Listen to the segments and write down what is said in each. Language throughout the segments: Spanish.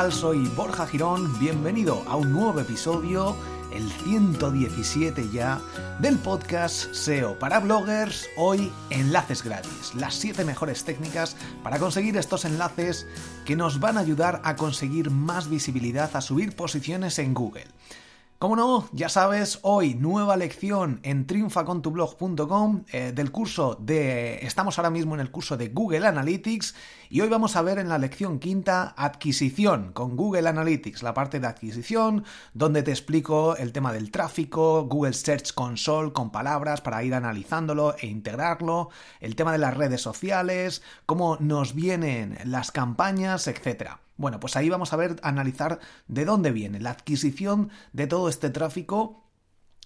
tal? Soy Borja Girón, bienvenido a un nuevo episodio, el 117 ya, del podcast SEO para bloggers, hoy enlaces gratis, las 7 mejores técnicas para conseguir estos enlaces que nos van a ayudar a conseguir más visibilidad, a subir posiciones en Google. Como no, ya sabes, hoy nueva lección en triunfacontublog.com eh, del curso de... Estamos ahora mismo en el curso de Google Analytics y hoy vamos a ver en la lección quinta adquisición con Google Analytics, la parte de adquisición, donde te explico el tema del tráfico, Google Search Console con palabras para ir analizándolo e integrarlo, el tema de las redes sociales, cómo nos vienen las campañas, etcétera. Bueno, pues ahí vamos a ver, analizar de dónde viene la adquisición de todo este tráfico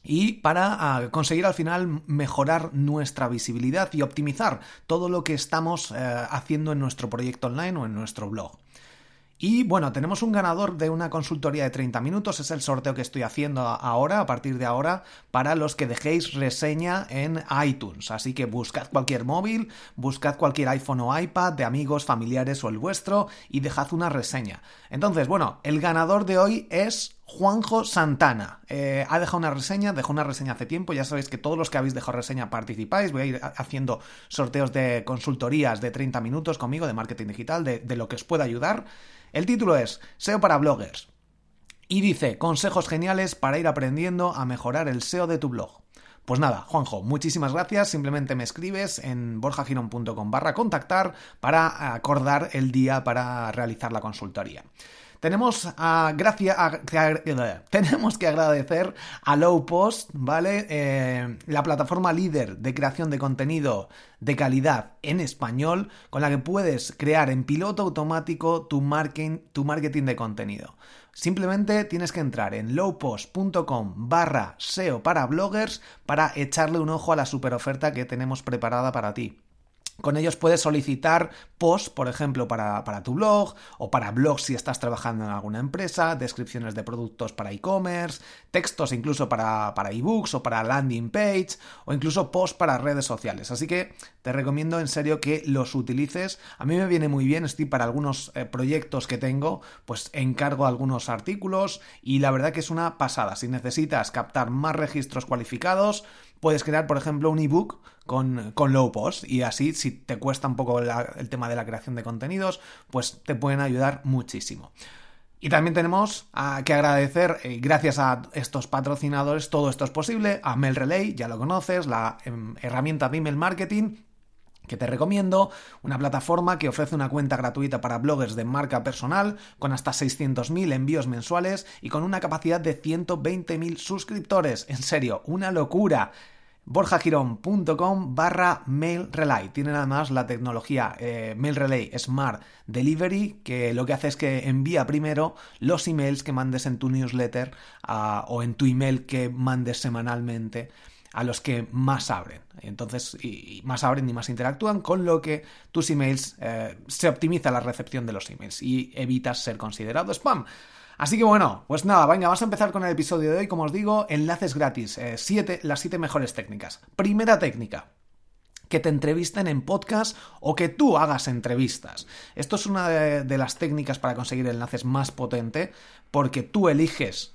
y para uh, conseguir al final mejorar nuestra visibilidad y optimizar todo lo que estamos uh, haciendo en nuestro proyecto online o en nuestro blog. Y bueno, tenemos un ganador de una consultoría de 30 minutos, es el sorteo que estoy haciendo ahora, a partir de ahora, para los que dejéis reseña en iTunes. Así que buscad cualquier móvil, buscad cualquier iPhone o iPad de amigos, familiares o el vuestro y dejad una reseña. Entonces, bueno, el ganador de hoy es Juanjo Santana. Eh, ha dejado una reseña, dejó una reseña hace tiempo, ya sabéis que todos los que habéis dejado reseña participáis, voy a ir haciendo sorteos de consultorías de 30 minutos conmigo de marketing digital, de, lo que os pueda ayudar. El título es SEO para bloggers. Y dice, consejos geniales para ir aprendiendo a mejorar el SEO de tu blog. Pues nada, Juanjo, muchísimas gracias. Simplemente me escribes en borjagiron.com barra contactar para acordar el día para realizar la consultoría. Tenemos, a, a, tenemos que agradecer a Lowpost, ¿vale? Eh, la plataforma líder de creación de contenido de calidad en español, con la que puedes crear en piloto automático tu marketing, tu marketing de contenido. Simplemente tienes que entrar en lowpost.com barra SEO para bloggers para echarle un ojo a la super oferta que tenemos preparada para ti. Con ellos puedes solicitar posts, por ejemplo, para, para, tu blog o para blogs si estás trabajando en alguna empresa, descripciones de productos para e-commerce, textos incluso para, para ebooks o para landing page o incluso posts para redes sociales. Así que te recomiendo en serio que los utilices. A mí me viene muy bien, estoy para algunos eh, proyectos que tengo, pues encargo algunos artículos y la verdad que es una pasada. Si necesitas captar más registros cualificados, puedes crear, por ejemplo, un ebook con, con low post y así si te cuesta un poco el tema de la creación de contenidos, pues te pueden ayudar muchísimo. Y también tenemos que agradecer, eh, gracias a estos patrocinadores, todo esto es posible, a MailRelay, ya lo conoces, la eh, herramienta de email marketing, que te recomiendo, una plataforma que ofrece una cuenta gratuita para bloggers de marca personal con hasta 600.000 envíos mensuales y con una capacidad de 120.000 suscriptores. En serio, una locura borjagirón.com barra mail relay. Tienen además la tecnología eh, mail relay Smart Delivery que lo que hace es que envía primero los emails que mandes en tu newsletter uh, o en tu email que mandes semanalmente a los que más abren. Entonces, y, y más abren y más interactúan, con lo que tus emails eh, se optimiza la recepción de los emails y evitas ser considerado spam. Así que bueno, pues nada, venga, vamos a empezar con el episodio de hoy. Como os digo, enlaces gratis, eh, siete, las siete mejores técnicas. Primera técnica, que te entrevisten en podcast o que tú hagas entrevistas. Esto es una de, de, las técnicas para conseguir enlaces más potente porque tú eliges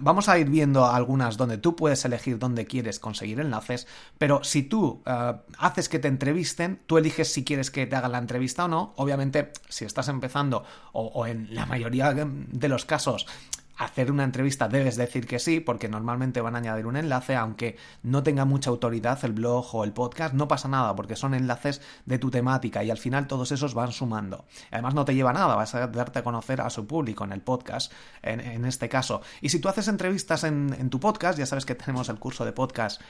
Vamos a ir viendo algunas donde tú puedes elegir dónde quieres conseguir enlaces, pero si tú uh, haces que te entrevisten, tú eliges si quieres que te hagan la entrevista o no. Obviamente, si estás empezando o en la mayoría de los casos hacer una entrevista debes decir que sí, porque normalmente van a añadir un enlace, aunque no tenga mucha autoridad el blog o el podcast, no pasa nada, porque son enlaces de tu temática y al final todos esos van sumando. Además no te lleva nada, vas a darte a conocer a su público en el podcast, en, este caso. Y si tú haces entrevistas en, en tu podcast, ya sabes que tenemos el curso de podcast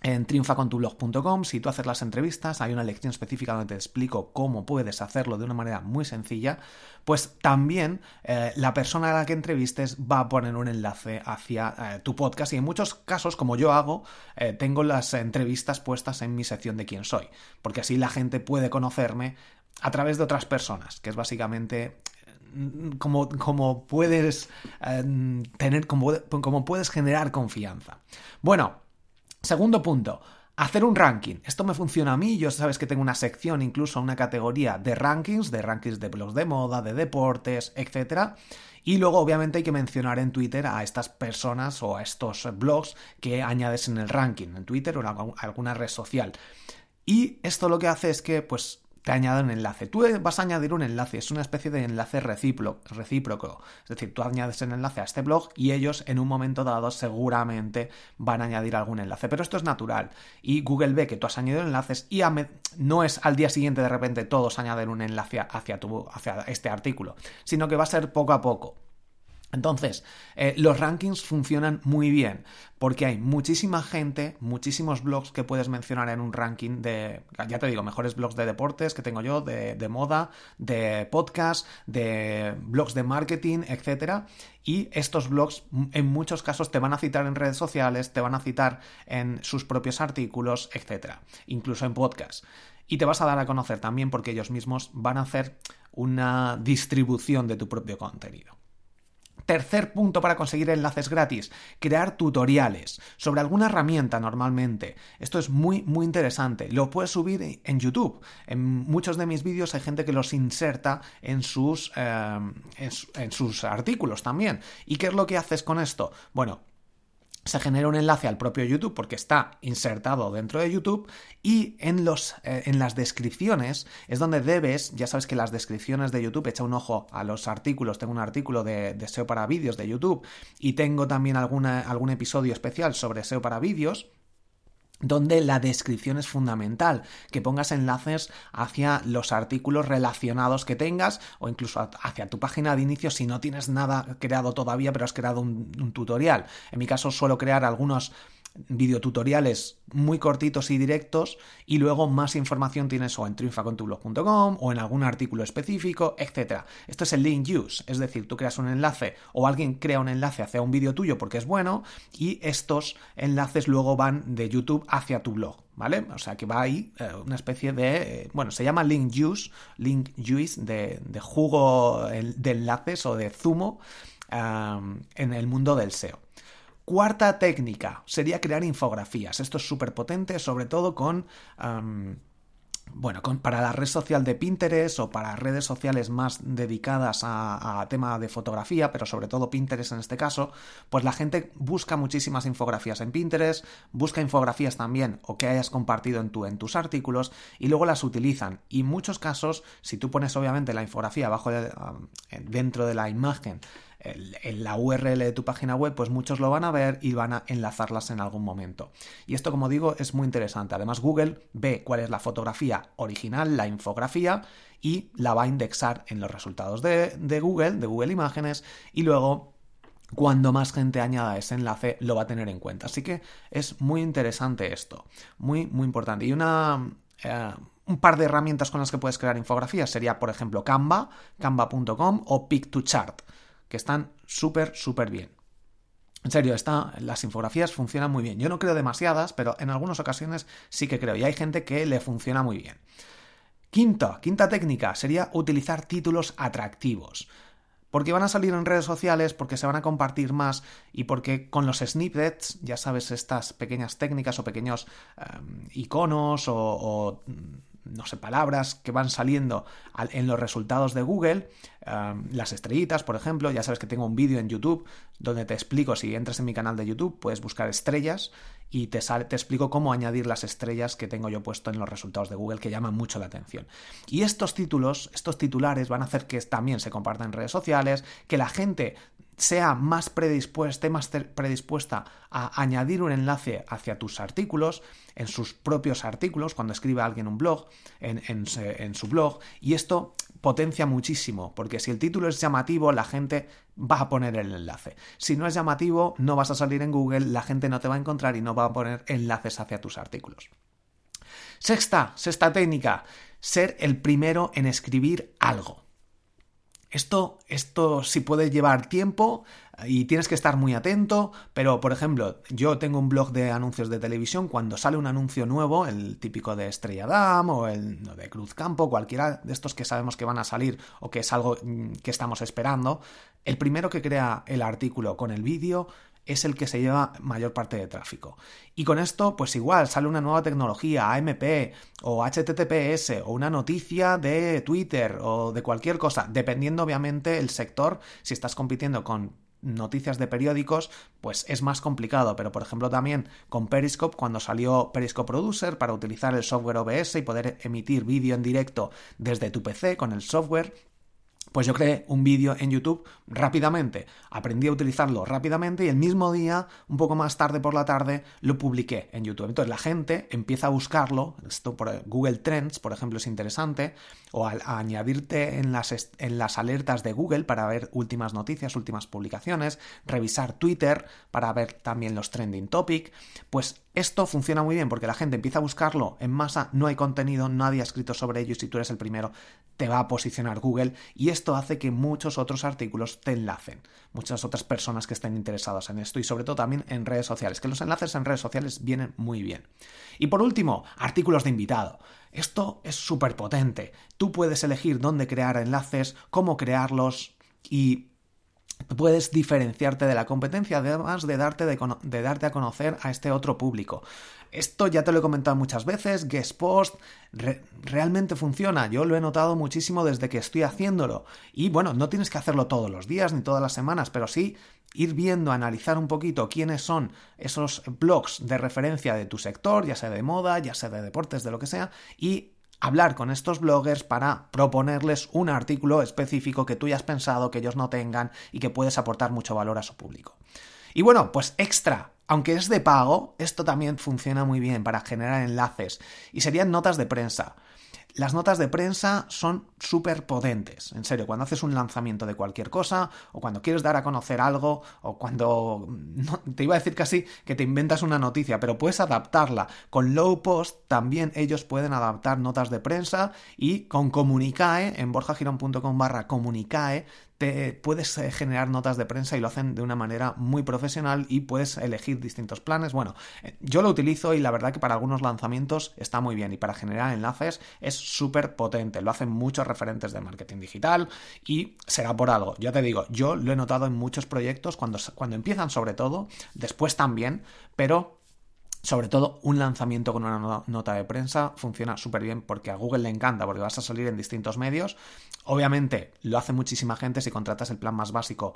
en triunfacontublog.com, si tú haces las entrevistas, hay una lección específica donde te explico cómo puedes hacerlo de una manera muy sencilla, pues también eh, la persona a la que entrevistes va a poner un enlace hacia eh, tu podcast y en muchos casos, como yo hago, eh, tengo las entrevistas puestas en mi sección de quién soy, porque así la gente puede conocerme a través de otras personas, que es básicamente como, como puedes tener, como, como puedes generar confianza. Bueno, Segundo punto, hacer un ranking. Esto me funciona a mí, yo sabes que tengo una sección, incluso una categoría de rankings, de rankings de blogs de moda, de deportes, etc. Y luego obviamente hay que mencionar en Twitter a estas personas o a estos blogs que añades en el ranking, en Twitter o en alguna red social. Y esto lo que hace es que, pues, te añado un enlace. Tú vas a añadir un enlace, es una especie de enlace recíproco. Es decir, tú añades el enlace a este blog y ellos en un momento dado seguramente van a añadir algún enlace. Pero esto es natural y Google ve que tú has añadido enlaces y no es al día siguiente de repente todos añaden un enlace hacia, tu, hacia este artículo, sino que va a ser poco a poco. Entonces, eh, los rankings funcionan muy bien porque hay muchísima gente, muchísimos blogs que puedes mencionar en un ranking de, ya te digo, mejores blogs de deportes que tengo yo, de, de moda, de podcast, de blogs de marketing, etc. Y estos blogs en muchos casos te van a citar en redes sociales, te van a citar en sus propios artículos, etc. Incluso en podcast. Y te vas a dar a conocer también porque ellos mismos van a hacer una distribución de tu propio contenido. Tercer punto para conseguir enlaces gratis, crear tutoriales sobre alguna herramienta normalmente. Esto es muy muy interesante. Lo puedes subir en YouTube. En muchos de mis vídeos hay gente que los inserta en sus, eh, en sus artículos también. ¿Y qué es lo que haces con esto? Bueno, se genera un enlace al propio YouTube porque está insertado dentro de YouTube y en, los, eh, en las descripciones es donde debes, ya sabes que las descripciones de YouTube, echa un ojo a los artículos, tengo un artículo de, SEO para vídeos de YouTube y tengo también alguna, algún episodio especial sobre SEO para vídeos donde la descripción es fundamental, que pongas enlaces hacia los artículos relacionados que tengas o incluso hacia tu página de inicio si no tienes nada creado todavía pero has creado un, tutorial. En mi caso suelo crear algunos videotutoriales muy cortitos y directos y luego más información tienes o en triunfacontublog.com o en algún artículo específico, etc. Esto es el link use, es decir, tú creas un enlace o alguien crea un enlace hacia un vídeo tuyo porque es bueno y estos enlaces luego van de YouTube hacia tu blog. ¿Vale? O sea que va ahí eh, una especie de. Eh, bueno, se llama link use, link use de, jugo de enlaces o de zumo en el mundo del SEO. Cuarta técnica sería crear infografías. Esto es súper potente, sobre todo con... bueno, para la red social de Pinterest o para redes sociales más dedicadas a, tema de fotografía, pero sobre todo Pinterest en este caso, pues la gente busca muchísimas infografías en Pinterest, busca infografías también o que hayas compartido en, en tus artículos y luego las utilizan. Y en muchos casos, si tú pones obviamente la infografía abajo dentro de la imagen en la URL de tu página web, pues muchos lo van a ver y van a enlazarlas en algún momento. Y esto, como digo, es muy interesante. Además, Google ve cuál es la fotografía original, la infografía, y la va a indexar en los resultados de, Google, de Google Imágenes, y luego cuando más gente añada ese enlace lo va a tener en cuenta. Así que es muy interesante esto, muy, muy importante. Y una... Eh, un par de herramientas con las que puedes crear infografías sería, por ejemplo, Canva, canva.com o Pick2Chart que están súper, súper bien. En serio, las infografías funcionan muy bien. Yo no creo demasiadas, pero en algunas ocasiones sí que creo. Y hay gente que le funciona muy bien. Quinta, quinta técnica sería utilizar títulos atractivos. Porque van a salir en redes sociales, porque se van a compartir más y porque con los snippets, ya sabes, estas pequeñas técnicas o pequeños em, iconos o no sé, palabras que van saliendo en los resultados de Google, las estrellitas, por ejemplo, ya sabes que tengo un vídeo en YouTube donde te explico, si entras en mi canal de YouTube, puedes buscar estrellas y te, te explico cómo añadir las estrellas que tengo yo puesto en los resultados de Google que llaman mucho la atención. Y estos títulos, estos titulares van a hacer que también se compartan en redes sociales, que la gente sea más predispuesta, más predispuesta a añadir un enlace hacia tus artículos, en sus propios artículos, cuando escribe alguien un blog, en, su blog, y esto potencia muchísimo, porque si el título es llamativo, la gente va a poner el enlace. Si no es llamativo, no vas a salir en Google, la gente no te va a encontrar y no va a poner enlaces hacia tus artículos. Sexta, sexta técnica, ser el primero en escribir algo. Esto, esto sí puede llevar tiempo y tienes que estar muy atento, pero por ejemplo, yo tengo un blog de anuncios de televisión, cuando sale un anuncio nuevo, el típico de Estrella Damm o el de Cruz Campo, cualquiera de estos que sabemos que van a salir o que es algo mm, que estamos esperando, el primero que crea el artículo con el vídeo es el que se lleva mayor parte de tráfico. Y con esto, pues igual, sale una nueva tecnología, AMP o HTTPS o una noticia de Twitter o de cualquier cosa, dependiendo obviamente el sector, si estás compitiendo con noticias de periódicos, pues es más complicado, pero por ejemplo también con Periscope, cuando salió Periscope Producer para utilizar el software OBS y poder emitir vídeo en directo desde tu PC con el software, pues yo creé un vídeo en YouTube rápidamente, aprendí a utilizarlo rápidamente y el mismo día, un poco más tarde por la tarde, lo publiqué en YouTube. Entonces la gente empieza a buscarlo, esto por Google Trends, por ejemplo, es interesante, o a, añadirte en las, en las alertas de Google para ver últimas noticias, últimas publicaciones, revisar Twitter para ver también los trending topic, pues esto funciona muy bien porque la gente empieza a buscarlo en masa, no hay contenido, nadie ha escrito sobre ello y si tú eres el primero te va a posicionar Google. Y esto hace que muchos otros artículos te enlacen, muchas otras personas que estén interesadas en esto y sobre todo también en redes sociales, que los enlaces en redes sociales vienen muy bien. Y por último, artículos de invitado. Esto es súper potente. Tú puedes elegir dónde crear enlaces, cómo crearlos y puedes diferenciarte de la competencia, además de darte, de, darte a conocer a este otro público. Esto ya te lo he comentado muchas veces, Guest Post realmente funciona, yo lo he notado muchísimo desde que estoy haciéndolo. Y bueno, no tienes que hacerlo todos los días ni todas las semanas, pero sí ir viendo, analizar un poquito quiénes son esos blogs de referencia de tu sector, ya sea de moda, ya sea de deportes, de lo que sea, y hablar con estos bloggers para proponerles un artículo específico que tú hayas pensado, que ellos no tengan y que puedes aportar mucho valor a su público. Y bueno, pues extra, aunque es de pago, esto también funciona muy bien para generar enlaces y serían notas de prensa. Las notas de prensa son súper potentes. En serio, cuando haces un lanzamiento de cualquier cosa, o cuando quieres dar a conocer algo, o cuando. te iba a decir casi que te inventas una noticia, pero puedes adaptarla. Con Low Post también ellos pueden adaptar notas de prensa y con Comunicae, en borjagirón.com barra Comunicae, te puedes eh, generar notas de prensa y lo hacen de una manera muy profesional y puedes elegir distintos planes. Bueno, eh, yo lo utilizo y la verdad que para algunos lanzamientos está muy bien y para generar enlaces es súper potente. Lo hacen muchos referentes de marketing digital y será por algo. Ya te digo, yo lo he notado en muchos proyectos cuando, cuando empiezan sobre todo, después también, pero sobre todo un lanzamiento con una nota de prensa funciona súper bien porque a Google le encanta, porque vas a salir en distintos medios. Obviamente lo hace muchísima gente, si contratas el plan más básico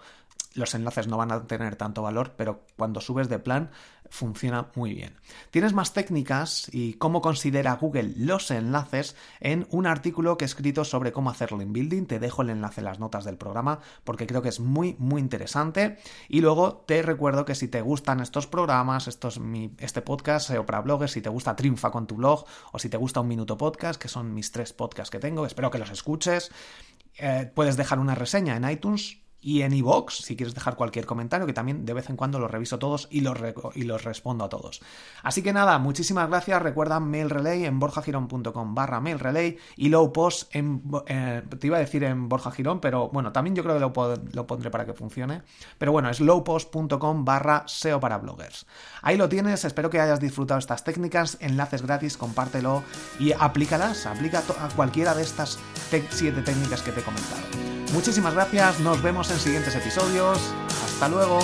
los enlaces no van a tener tanto valor, pero cuando subes de plan funciona muy bien. Tienes más técnicas y cómo considera Google los enlaces en un artículo que he escrito sobre cómo hacer link building. Te dejo el enlace en las notas del programa porque creo que es muy, muy interesante. Y luego te recuerdo que si te gustan estos programas, estos, este podcast SEO para bloggers, si te gusta Triunfa con tu blog o si te gusta Un Minuto Podcast, que son mis tres podcasts que tengo, espero que los escuches. Eh, puedes dejar una reseña en iTunes y en iVoox, si quieres dejar cualquier comentario, que también de vez en cuando los reviso todos y los, y los respondo a todos. Así que nada, muchísimas gracias. Recuerda Mail Relay en borjagirón.com barra Mail Relay y low post en... Eh, te iba a decir en Borja Girón, pero bueno, también yo creo que lo, lo pondré para que funcione. Pero bueno, es lowpost.com barra SEO para bloggers. Ahí lo tienes, espero que hayas disfrutado estas técnicas, enlaces gratis, compártelo y aplícalas, aplica a cualquiera de estas siete técnicas que te he comentado. Muchísimas gracias, nos vemos en siguientes episodios. Hasta luego.